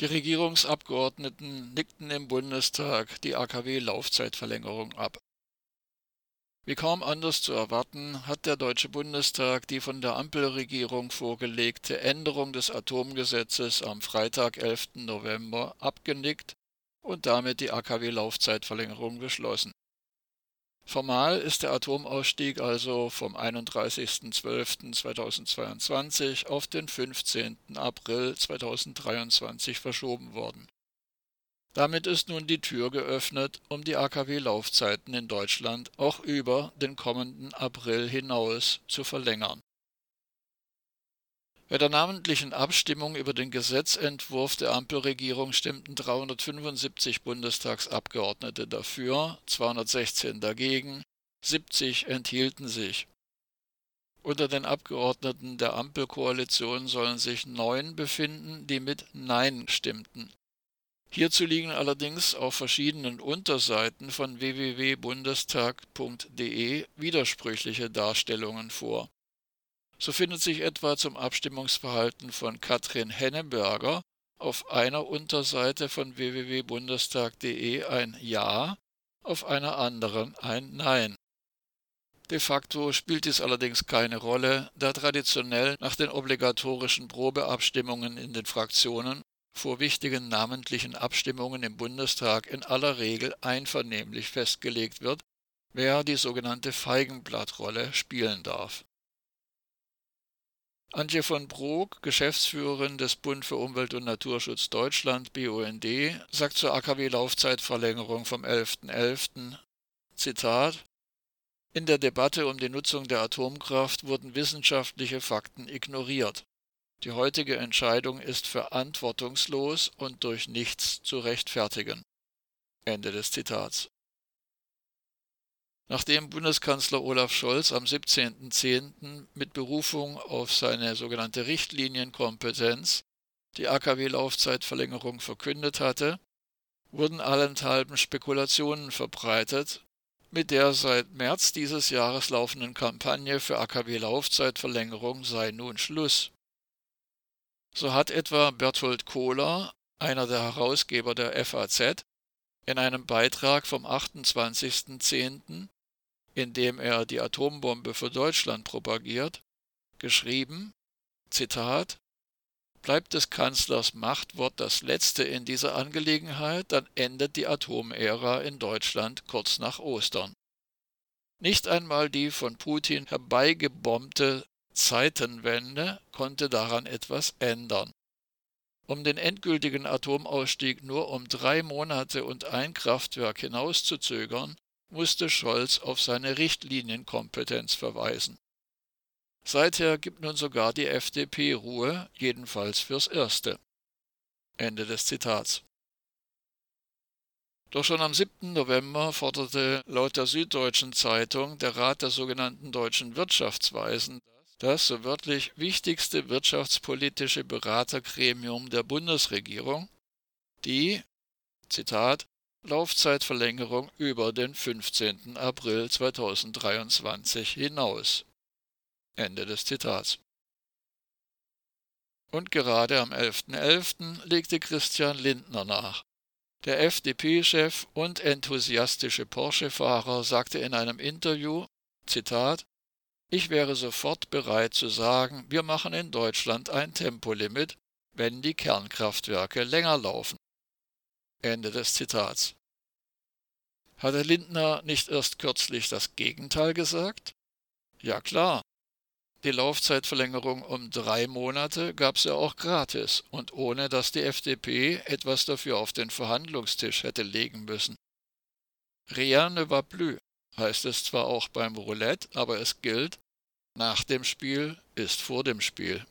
Die Regierungsabgeordneten nickten im Bundestag die AKW-Laufzeitverlängerung ab. Wie kaum anders zu erwarten, hat der Deutsche Bundestag die von der Ampelregierung vorgelegte Änderung des Atomgesetzes am Freitag, 11. November abgenickt und damit die AKW-Laufzeitverlängerung beschlossen. Formal ist der Atomausstieg also vom 31.12.2022 auf den 15. April 2023 verschoben worden. Damit ist nun die Tür geöffnet, um die AKW-Laufzeiten in Deutschland auch über den kommenden April hinaus zu verlängern bei der namentlichen Abstimmung über den Gesetzentwurf der Ampelregierung stimmten 375 Bundestagsabgeordnete dafür, 216 dagegen, 70 enthielten sich. Unter den Abgeordneten der Ampelkoalition sollen sich neun befinden, die mit Nein stimmten. Hierzu liegen allerdings auf verschiedenen Unterseiten von www.bundestag.de widersprüchliche Darstellungen vor so findet sich etwa zum Abstimmungsverhalten von Katrin Henneberger auf einer Unterseite von www.bundestag.de ein Ja, auf einer anderen ein Nein. De facto spielt dies allerdings keine Rolle, da traditionell nach den obligatorischen Probeabstimmungen in den Fraktionen vor wichtigen namentlichen Abstimmungen im Bundestag in aller Regel einvernehmlich festgelegt wird, wer die sogenannte Feigenblattrolle spielen darf. Antje von Brok, Geschäftsführerin des Bund für Umwelt und Naturschutz Deutschland BUND, sagt zur AKW-Laufzeitverlängerung vom 11.11. .11., Zitat In der Debatte um die Nutzung der Atomkraft wurden wissenschaftliche Fakten ignoriert. Die heutige Entscheidung ist verantwortungslos und durch nichts zu rechtfertigen. Ende des Zitats. Nachdem Bundeskanzler Olaf Scholz am 17.10. mit Berufung auf seine sogenannte Richtlinienkompetenz die AKW-Laufzeitverlängerung verkündet hatte, wurden allenthalben Spekulationen verbreitet, mit der seit März dieses Jahres laufenden Kampagne für AKW-Laufzeitverlängerung sei nun Schluss. So hat etwa Berthold Kohler, einer der Herausgeber der FAZ, in einem Beitrag vom 28.10., in dem er die Atombombe für Deutschland propagiert, geschrieben, Zitat, Bleibt des Kanzlers Machtwort das letzte in dieser Angelegenheit, dann endet die Atomära in Deutschland kurz nach Ostern. Nicht einmal die von Putin herbeigebombte Zeitenwende konnte daran etwas ändern um den endgültigen Atomausstieg nur um drei Monate und ein Kraftwerk hinauszuzögern, musste Scholz auf seine Richtlinienkompetenz verweisen. Seither gibt nun sogar die FDP Ruhe, jedenfalls fürs Erste. Ende des Zitats. Doch schon am 7. November forderte laut der Süddeutschen Zeitung der Rat der sogenannten deutschen Wirtschaftsweisen das so wörtlich wichtigste wirtschaftspolitische Beratergremium der Bundesregierung, die, Zitat, Laufzeitverlängerung über den 15. April 2023 hinaus. Ende des Zitats. Und gerade am 11.11. .11. legte Christian Lindner nach. Der FDP-Chef und enthusiastische Porsche-Fahrer sagte in einem Interview, Zitat, ich wäre sofort bereit zu sagen, wir machen in Deutschland ein Tempolimit, wenn die Kernkraftwerke länger laufen. Ende des Zitats. Hat der Lindner nicht erst kürzlich das Gegenteil gesagt? Ja klar. Die Laufzeitverlängerung um drei Monate gab es ja auch gratis und ohne dass die FDP etwas dafür auf den Verhandlungstisch hätte legen müssen. Rien ne va plus heißt es zwar auch beim Roulette, aber es gilt, nach dem Spiel ist vor dem Spiel.